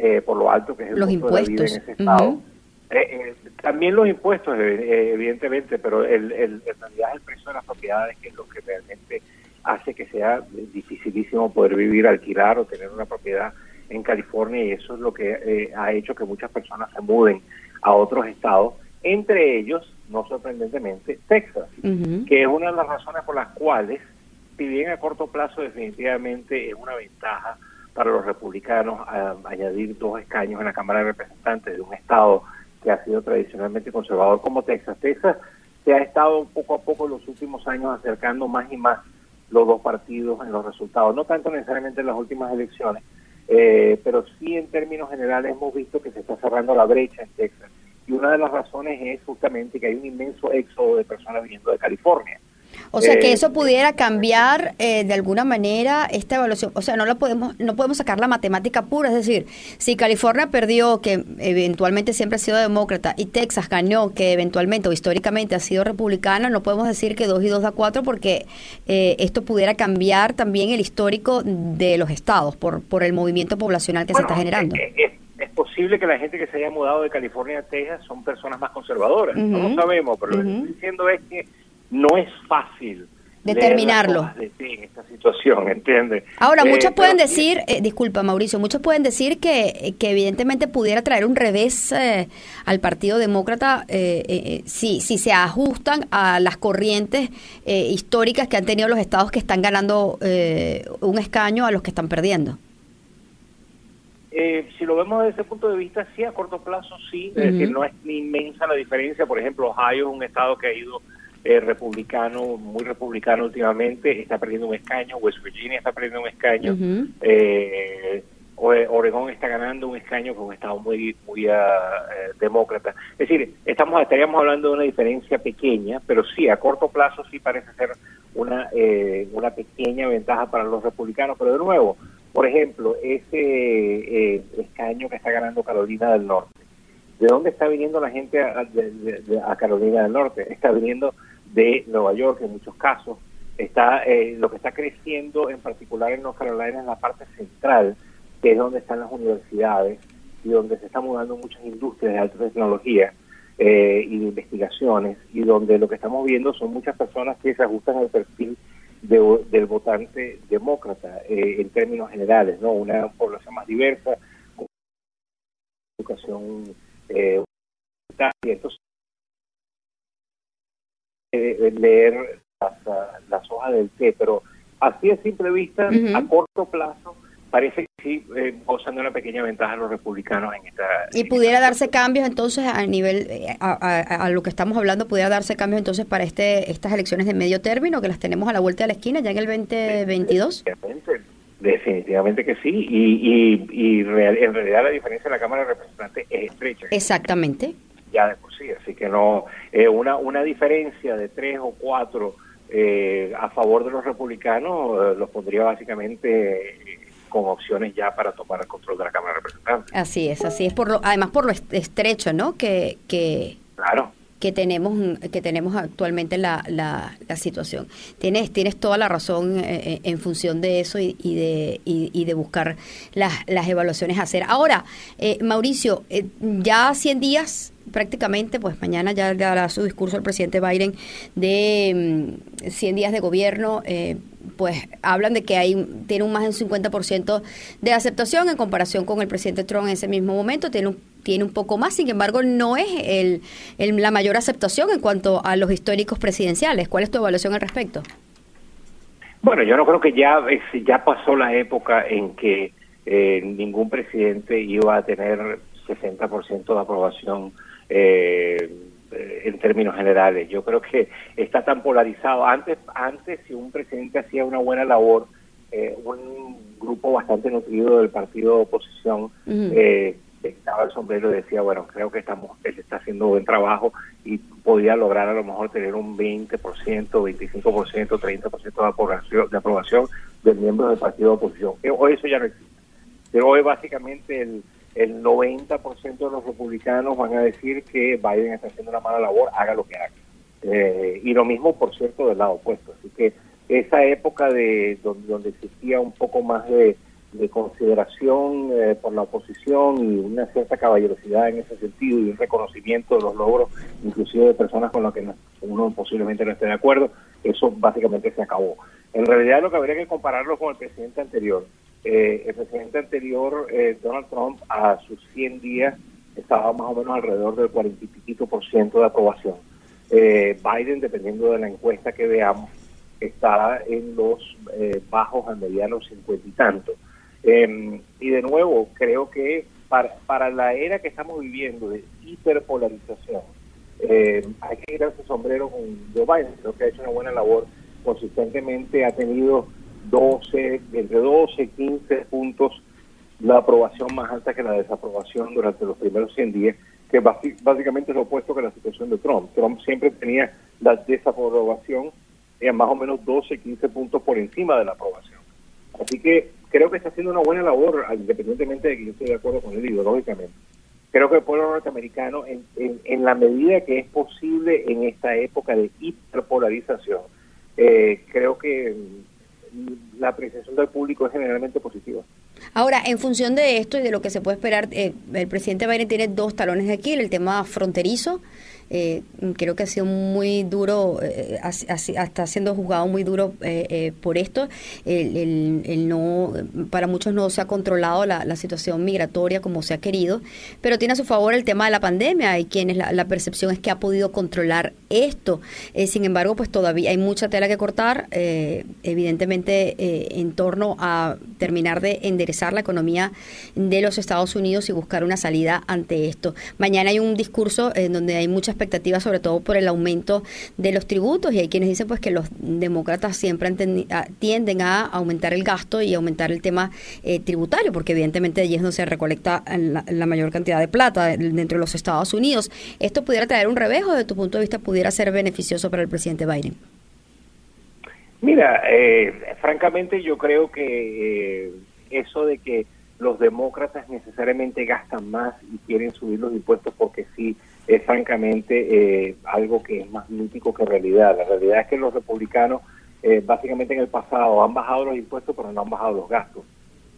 eh, por lo alto que es el Los costo de la vida en ese estado. Eh, eh, también los impuestos, eh, eh, evidentemente, pero el, el, en realidad es el precio de las propiedades que es lo que realmente hace que sea dificilísimo poder vivir, alquilar o tener una propiedad en California y eso es lo que eh, ha hecho que muchas personas se muden a otros estados, entre ellos, no sorprendentemente, Texas, que es una de las razones por las cuales, si bien a corto plazo definitivamente es una ventaja para los republicanos añadir dos escaños en la Cámara de Representantes de un estado que ha sido tradicionalmente conservador como Texas. Texas se ha estado poco a poco en los últimos años acercando más y más los dos partidos en los resultados, no tanto necesariamente en las últimas elecciones, eh, pero sí en términos generales hemos visto que se está cerrando la brecha en Texas. Y una de las razones es justamente que hay un inmenso éxodo de personas viniendo de California. O sea que Eh, eso pudiera cambiar eh, de alguna manera esta evaluación. O sea, no la podemos, no podemos sacar la matemática pura. Es decir, si California perdió, que eventualmente siempre ha sido demócrata, y Texas ganó, que eventualmente o históricamente ha sido republicana, no podemos decir que 2 y 2 da 4 porque eh, esto pudiera cambiar también el histórico de los estados por, por el movimiento poblacional que se está generando. Es, es- es posible que la gente que se haya mudado de California a Texas son personas más conservadoras. No lo sabemos, pero lo que estoy diciendo es que no es fácil Determinarlo. Ahora, Eh, muchos pueden decir, eh, disculpa Mauricio, muchos pueden decir que, que evidentemente pudiera traer un revés eh, al Partido Demócrata eh, eh, eh, si, si se ajustan a las corrientes eh, históricas que han tenido los estados que están ganando eh, un escaño a los que están perdiendo. Eh, si lo vemos desde ese punto de vista, sí, a corto plazo sí, es decir, no es ni inmensa la diferencia. Por ejemplo, Ohio es un estado que ha ido eh, republicano, muy republicano últimamente, está perdiendo un escaño, West Virginia está perdiendo un escaño, eh, Ore- Oregón está ganando un escaño, es un estado muy muy eh, demócrata. Es decir, estamos estaríamos hablando de una diferencia pequeña, pero sí, a corto plazo sí parece ser una, eh, una pequeña ventaja para los republicanos. Pero de nuevo, por ejemplo, ese eh, escaño que está ganando Carolina del Norte, ¿de dónde está viniendo la gente a, de- de- de- a Carolina del Norte? Está viniendo de Nueva York en muchos casos. Está eh, lo que está creciendo en particular en North Carolina es la parte central, que es donde están las universidades y donde se están mudando muchas industrias de alta tecnología eh, y de investigaciones y donde lo que estamos viendo son muchas personas que se ajustan al perfil de- del votante demócrata eh, en términos generales, no una población más diversa, con educación eh, entonces eh, leer las, las hojas del té, pero así a simple vista, a corto plazo, parece que sí eh, gozan de una pequeña ventaja los republicanos en esta... Y en pudiera esta darse cambios entonces a nivel, eh, a, a- a lo que estamos hablando, pudiera darse cambios entonces para este estas elecciones de medio término que las tenemos a la vuelta de la esquina ya en el 2022. Definitivamente, definitivamente que sí, y, y, y real- en realidad la diferencia en la Cámara de Representantes es estrecha, Exactamente. Ya de por sí, así que no, eh, una, una diferencia de tres o cuatro eh, a favor de los republicanos eh, los pondría básicamente eh, con opciones ya para tomar el control de la Cámara de Representantes. Así es, así es por lo, además por lo est- estrecho, ¿no? Que, que, Claro. que tenemos que tenemos actualmente la, la, la situación. Tienes tienes toda la razón eh, en función de eso y, y de y, y de buscar las, las evaluaciones a hacer. Ahora, eh, Mauricio, eh, ya 100 días prácticamente, pues mañana ya dará su discurso el presidente Biden de mm, 100 días de gobierno. eh, pues hablan de que hay tiene un más del 50% de aceptación en comparación con el presidente Trump en ese mismo momento, tiene un, tiene un poco más, sin embargo no es el, la mayor aceptación en cuanto a los históricos presidenciales. ¿Cuál es tu evaluación al respecto? Bueno, yo no creo que ya, ya pasó la época en que eh, ningún presidente iba a tener 60% de aprobación eh, en términos generales. Yo creo que está tan polarizado. Antes, antes si un presidente hacía una buena labor, eh, un grupo bastante nutrido del partido de oposición Ujú. eh, estaba el sombrero y decía, bueno, creo que estamos él está haciendo buen trabajo y podía lograr a lo mejor tener un 20%, 25%, 30% de aprobación, de aprobación de miembros del partido de oposición. Eh, Hoy eso ya no existe. Pero hoy básicamente el, el 90% de los republicanos van a decir que Biden está haciendo una mala labor, haga lo que haga. Eh, y lo mismo, por cierto, del lado opuesto. Así que esa época de donde, donde existía un poco más de, de consideración eh, por la oposición y una cierta caballerosidad en ese sentido y un reconocimiento de los logros, inclusive de personas con las que no- uno posiblemente no esté de acuerdo, eso básicamente se acabó. En realidad lo que habría que compararlo con el presidente anterior. Eh, el presidente anterior, eh, Donald Trump, a sus 100 días estaba más o menos alrededor del 40 y piquito por ciento de aprobación. Eh, Biden, dependiendo de la encuesta que veamos, está en los eh, bajos a medianos cincuenta y tanto. Eh, y de nuevo, creo que para, para la era que estamos viviendo de hiperpolarización, eh, hay que quitarse el sombrero con Joe Biden. Creo que ha hecho una buena labor. Consistentemente ha tenido 12, entre 12 y 15 puntos la aprobación más alta que la desaprobación durante los primeros 100 días, que básicamente es lo opuesto que la situación de Trump. Trump siempre tenía la desaprobación en más o menos 12, 15 puntos por encima de la aprobación. Así que creo que está haciendo una buena labor, independientemente de que yo esté de acuerdo con él ideológicamente. Creo que el pueblo norteamericano, en, en- en la medida que es posible en esta época de hiperpolarización, eh, creo que la apreciación del público es generalmente positiva. Ahora, en función de esto y de lo que se puede esperar, eh, el presidente Biden tiene dos talones de aquí, el tema fronterizo. Eh, creo que ha sido muy duro, eh, hasta siendo juzgado muy duro eh, eh, por esto. El, no, para muchos no se ha controlado la, situación migratoria como se ha querido, pero tiene a su favor el tema de la pandemia. Hay quienes la, la percepción es que ha podido controlar esto. Eh, sin embargo, pues todavía hay mucha tela que cortar, evidentemente en torno a terminar de enderezar la economía de los Estados Unidos y buscar una salida ante esto. Mañana hay un discurso en donde hay mucha expectativa, sobre todo por el aumento de los tributos, y hay quienes dicen pues que los demócratas siempre han tendi- a- tienden a aumentar el gasto y aumentar el tema eh, tributario, porque evidentemente allí es donde se recolecta la, mayor cantidad de plata de- dentro de los Estados Unidos. ¿Esto pudiera traer un revejo desde tu punto de vista? ¿Pudiera ser beneficioso para el presidente Biden? Mira, eh, francamente yo creo que eh, eso de que los demócratas necesariamente gastan más y quieren subir los impuestos porque sí, es francamente eh, algo que es más mítico que realidad. La realidad es que los republicanos eh, básicamente en el pasado han bajado los impuestos pero no han bajado los gastos.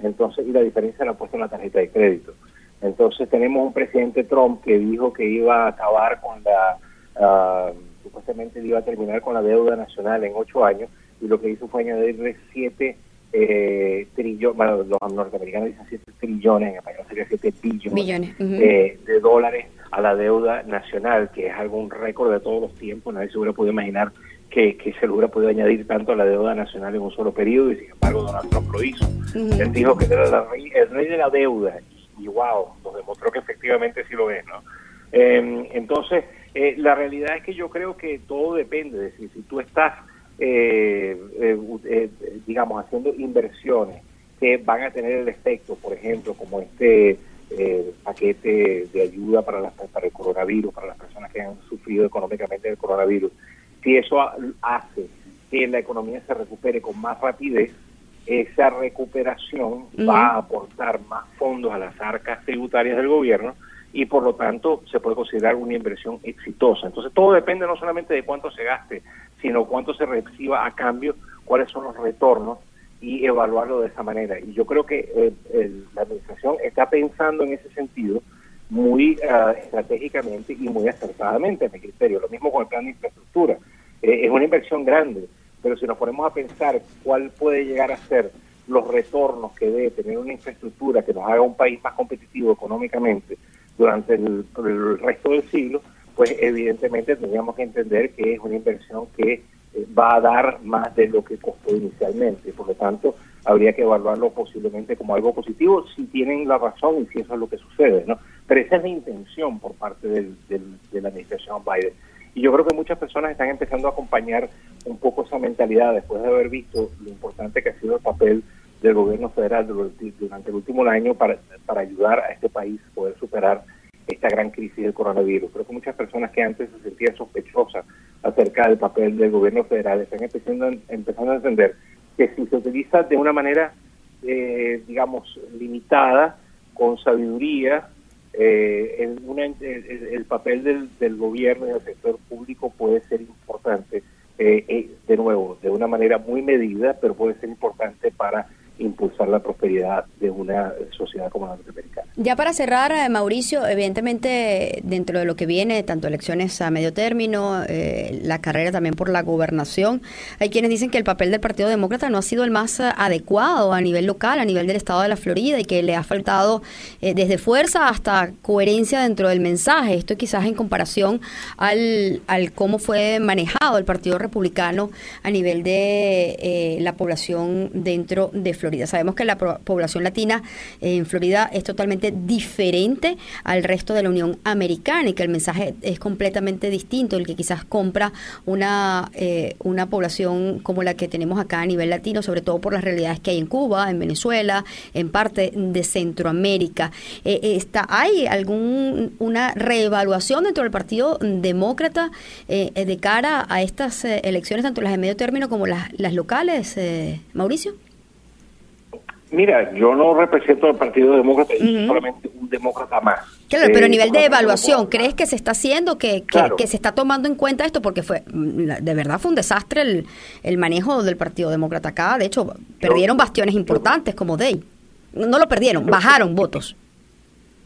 Entonces, y la diferencia la han puesto en la tarjeta de crédito. Entonces tenemos un presidente Trump que dijo que iba a acabar con la, ah, supuestamente iba a terminar con la deuda nacional en ocho años y lo que hizo fue añadirle siete eh, trillones, bueno, los norteamericanos dicen siete trillones, en español sería siete billones, eh, de dólares a la deuda nacional, que es algo un récord de todos los tiempos, nadie se hubiera podido imaginar que, que se le hubiera podido añadir tanto a la deuda nacional en un solo periodo y sin embargo Donald Trump lo hizo. Él dijo que era la rey- el rey de la deuda y wow, nos demostró que efectivamente sí lo es, ¿no? Eh, entonces, eh, la realidad es que yo creo que todo depende, es decir, si tú estás, eh, eh, eh, digamos, haciendo inversiones que van a tener el efecto, por ejemplo, como este eh, paquete de ayuda para, las, para el coronavirus, para las personas que han sufrido económicamente del coronavirus, si eso ha- hace que la economía se recupere con más rapidez, esa recuperación va a aportar más fondos a las arcas tributarias del gobierno y por lo tanto se puede considerar una inversión exitosa. Entonces todo depende no solamente de cuánto se gaste, sino cuánto se reciba a cambio, cuáles son los retornos y evaluarlo de esa manera. Y yo creo que eh, el- la administración está pensando en ese sentido muy ah, estratégicamente y muy acertadamente, a mi criterio. Lo mismo con el plan de infraestructura. Eh, es una inversión grande, pero si nos ponemos a pensar cuál puede llegar a ser los retornos que debe tener una infraestructura que nos haga un país más competitivo económicamente durante el, resto del siglo, pues evidentemente tendríamos que entender que es una inversión que va a dar más de lo que costó inicialmente. Por lo tanto, habría que evaluarlo posiblemente como algo positivo si tienen la razón y si eso es lo que sucede, ¿no? Pero esa es la intención por parte del- del- de la administración Biden. Y yo creo que muchas personas están empezando a acompañar un poco esa mentalidad después de haber visto lo importante que ha sido el papel del gobierno federal durante, el último año para ayudar a este país a poder superar esta gran crisis del coronavirus. Creo que muchas personas que antes se sentían sospechosas acerca del papel del gobierno federal están empezando, empezando a entender que si se utiliza de una manera, eh, digamos, limitada, con sabiduría, eh, el, papel del, gobierno y del sector público puede ser importante, eh, de nuevo, de una manera muy medida, pero puede ser importante para impulsar la prosperidad de una sociedad como la norteamericana. Ya para cerrar, eh, Mauricio, evidentemente dentro de lo que viene, tanto elecciones a medio término, eh, la carrera también por la gobernación, hay quienes dicen que el papel del Partido Demócrata no ha sido el más eh, adecuado a nivel local, a nivel del estado de la Florida, y que le ha faltado eh, desde fuerza hasta coherencia dentro del mensaje. Esto quizás en comparación al, al cómo fue manejado el Partido Republicano a nivel de eh, la población dentro de Florida. Sabemos que la población latina en Florida es totalmente diferente al resto de la Unión Americana y que el mensaje es completamente distinto, el que quizás compra una, eh, una población como la que tenemos acá a nivel latino, sobre todo por las realidades que hay en Cuba, en Venezuela, en parte de Centroamérica. Eh, eh, está, ¿Hay algún una reevaluación dentro del Partido Demócrata eh, de cara a estas eh, elecciones, tanto las de medio término como las, las locales, Mauricio? Mira, yo no represento al Partido Demócrata, yo Ujú. solamente un demócrata más. Claro, pero a Eh, nivel de evaluación, ¿crees que se está haciendo, que, que, Claro. que se está tomando en cuenta esto? Porque fue, mm, de verdad fue un desastre el, el manejo del Partido Demócrata acá. De hecho, perdieron bastiones importantes como Day. No, no lo perdieron, bajaron votos.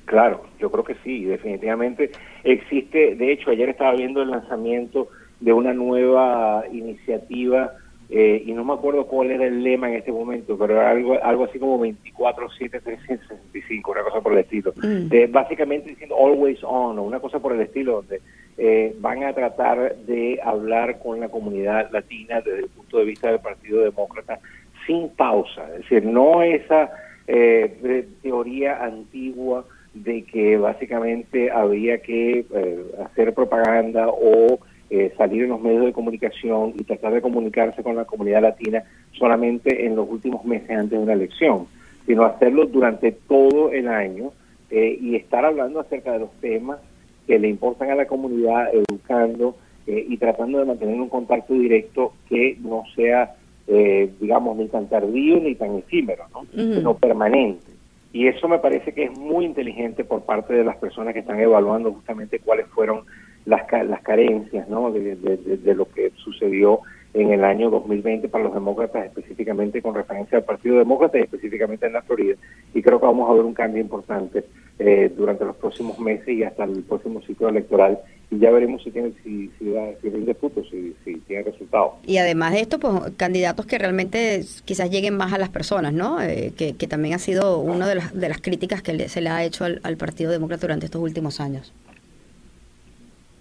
Claro, yo creo que sí, definitivamente existe. De hecho, ayer estaba viendo el lanzamiento de una nueva iniciativa eh, y no me acuerdo cuál era el lema en este momento, pero era algo, algo así como 24-7-365, una cosa por el estilo. Mm. De, básicamente diciendo always on, o una cosa por el estilo, donde eh, van a tratar de hablar con la comunidad latina desde el punto de vista del Partido Demócrata sin pausa, es decir, no esa eh, teoría antigua de que básicamente había que eh, hacer propaganda o eh, salir en los medios de comunicación y tratar de comunicarse con la comunidad latina solamente en los últimos meses antes de una elección, sino hacerlo durante todo el año eh, y estar hablando acerca de los temas que le importan a la comunidad, educando eh, y tratando de mantener un contacto directo que no sea, eh, digamos, ni tan tardío ni tan efímero, ¿no? Sino permanente. Y eso me parece que es muy inteligente por parte de las personas que están evaluando justamente cuáles fueron las, las carencias ¿no? de, de- lo que sucedió en el año 2020 para los demócratas, específicamente con referencia al Partido Demócrata y específicamente en la Florida. Y creo que vamos a ver un cambio importante eh, durante los próximos meses y hasta el próximo ciclo electoral. Y ya veremos si tiene si, si, da- si rinde frutos, si, si tiene resultados. Y además de esto, pues candidatos que realmente quizás lleguen más a las personas, ¿no? Eh, que, que también ha sido una de las, de las críticas que se le ha hecho al, al Partido Demócrata durante estos últimos años.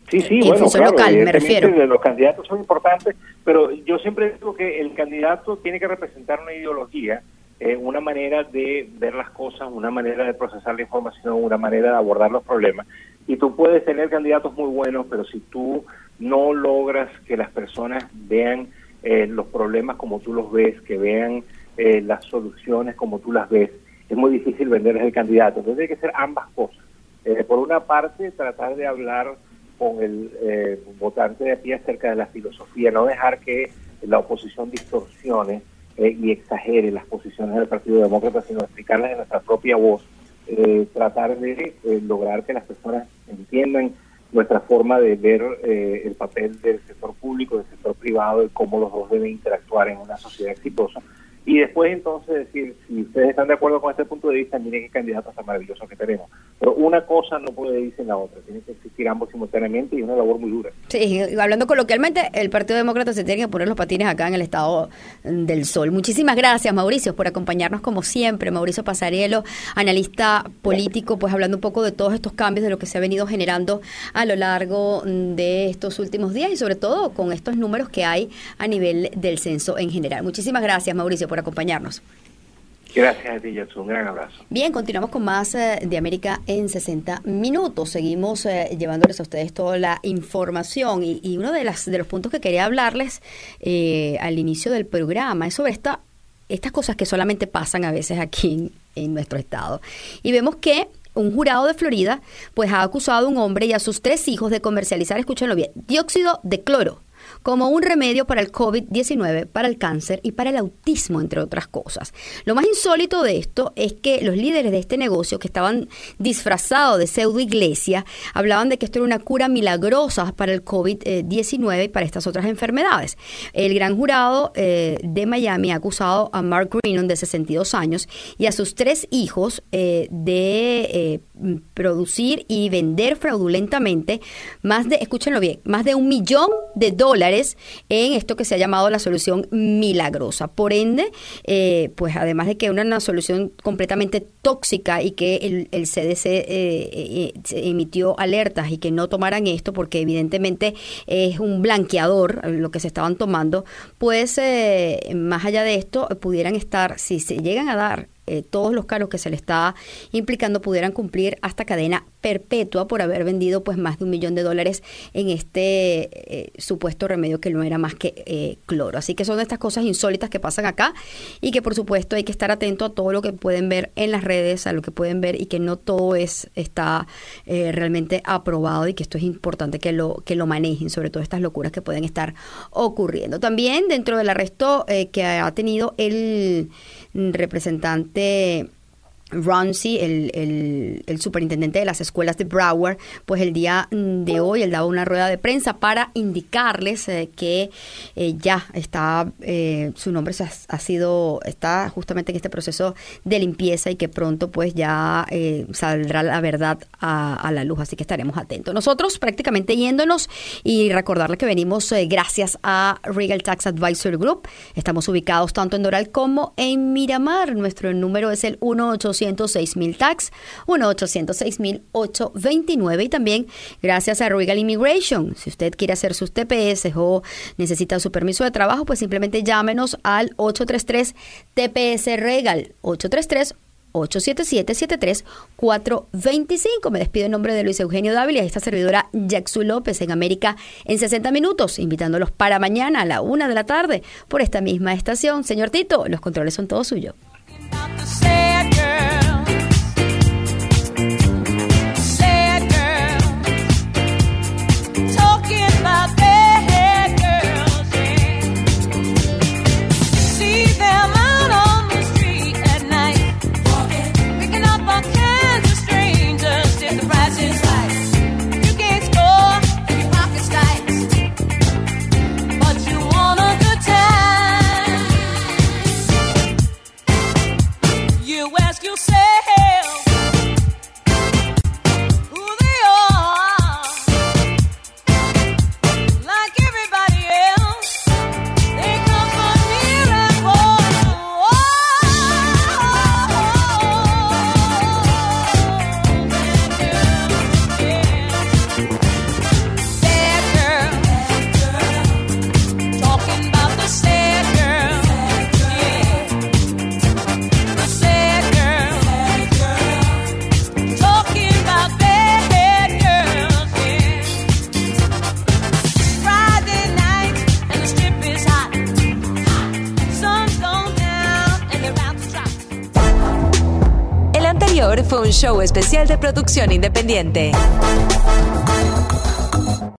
Sí, sí, En bueno, función claro, local, me refiero. Los candidatos son importantes, pero yo siempre digo que el candidato tiene que representar una ideología, eh, una manera de ver las cosas, una manera de procesar la información, una manera de abordar los problemas. Y tú puedes tener candidatos muy buenos, pero si tú no logras que las personas vean eh, los problemas como tú los ves, que vean eh, las soluciones como tú las ves, es muy difícil venderles el candidato. Entonces hay que hacer ambas cosas. Eh, por una parte, tratar de hablar con el eh, votante de aquí acerca de la filosofía, no dejar que la oposición distorsione eh, y exagere las posiciones del Partido Demócrata, sino explicarlas en nuestra propia voz, eh, tratar de eh, lograr que las personas entiendan nuestra forma de ver eh, el papel del sector público, del sector privado, y cómo los dos deben interactuar en una sociedad exitosa. Y después entonces decir, si ustedes están de acuerdo con este punto de vista, miren qué candidatos tan maravillosos que tenemos. Pero una cosa no puede irse en la otra, tienen que existir ambos simultáneamente y una labor muy dura. Sí, hablando coloquialmente, el Partido Demócrata se tiene que poner los patines acá en el estado del sol. Muchísimas gracias, Mauricio, por acompañarnos como siempre. Mauricio Pasarielo, analista político, pues hablando un poco de todos estos cambios, de lo que se ha venido generando a lo largo de estos últimos días y sobre todo con estos números que hay a nivel del censo en general. Muchísimas gracias, Mauricio, por acompañarnos. Gracias a ti. Un gran abrazo. Bien, continuamos con más eh, de América en 60 minutos. Seguimos eh, llevándoles a ustedes toda la información y, y uno de, las, de los puntos que quería hablarles eh, al inicio del programa es sobre esta estas cosas que solamente pasan a veces aquí en, en nuestro estado. Y vemos que un jurado de Florida pues ha acusado a un hombre y a sus tres hijos de comercializar, escúchenlo bien, dióxido de cloro como un remedio para el COVID-19, para el cáncer y para el autismo, entre otras cosas. Lo más insólito de esto es que los líderes de este negocio, que estaban disfrazados de pseudo iglesia, hablaban de que esto era una cura milagrosa para el COVID-19 y para estas otras enfermedades. El gran jurado eh, de Miami ha acusado a Mark Greenon, de 62 años, y a sus tres hijos eh, de eh, producir y vender fraudulentamente más de, escúchenlo bien, más de un millón de dólares en esto que se ha llamado la solución milagrosa. Por ende, eh, pues además de que una, una solución completamente tóxica y que el, CDC eh, eh, emitió alertas y que no tomaran esto porque evidentemente es un blanqueador lo que se estaban tomando, pues más allá de esto pudieran estar, si se llegan a dar todos los cargos que se le está implicando pudieran cumplir hasta cadena perpetua por haber vendido pues más de un millón de dólares en este eh, supuesto remedio que no era más que eh, cloro. Así que son estas cosas insólitas que pasan acá y que por supuesto hay que estar atento a todo lo que pueden ver en las redes, a lo que pueden ver y que no todo es está realmente aprobado y que esto es importante que lo que lo manejen, sobre todo estas locuras que pueden estar ocurriendo. También dentro del arresto que ha tenido el representante Ronci, el, el, superintendente de las escuelas de Broward, pues el día mm, de hoy él daba una rueda de prensa para indicarles eh, que eh, ya está, eh, su nombre ha, ha, sido, está justamente en este proceso de limpieza y que pronto pues ya eh, saldrá la verdad a, la luz, así que estaremos atentos. Nosotros prácticamente yéndonos y recordarle que venimos gracias a Regal Tax Advisory Group, estamos ubicados tanto en Doral como en Miramar, nuestro número es el 18 806 mil tax, 1-806 mil 829 y también gracias a Regal Immigration. Si usted quiere hacer sus TPS o necesita su permiso de trabajo, pues simplemente llámenos al 833 TPS Regal 833 877-73425. Me despido en nombre de Luis Eugenio Dávila y esta servidora Jacksu López en América en 60 minutos, invitándolos para mañana a la una de la tarde por esta misma estación. Señor Tito, los controles son todos suyos. Show especial de producción independiente.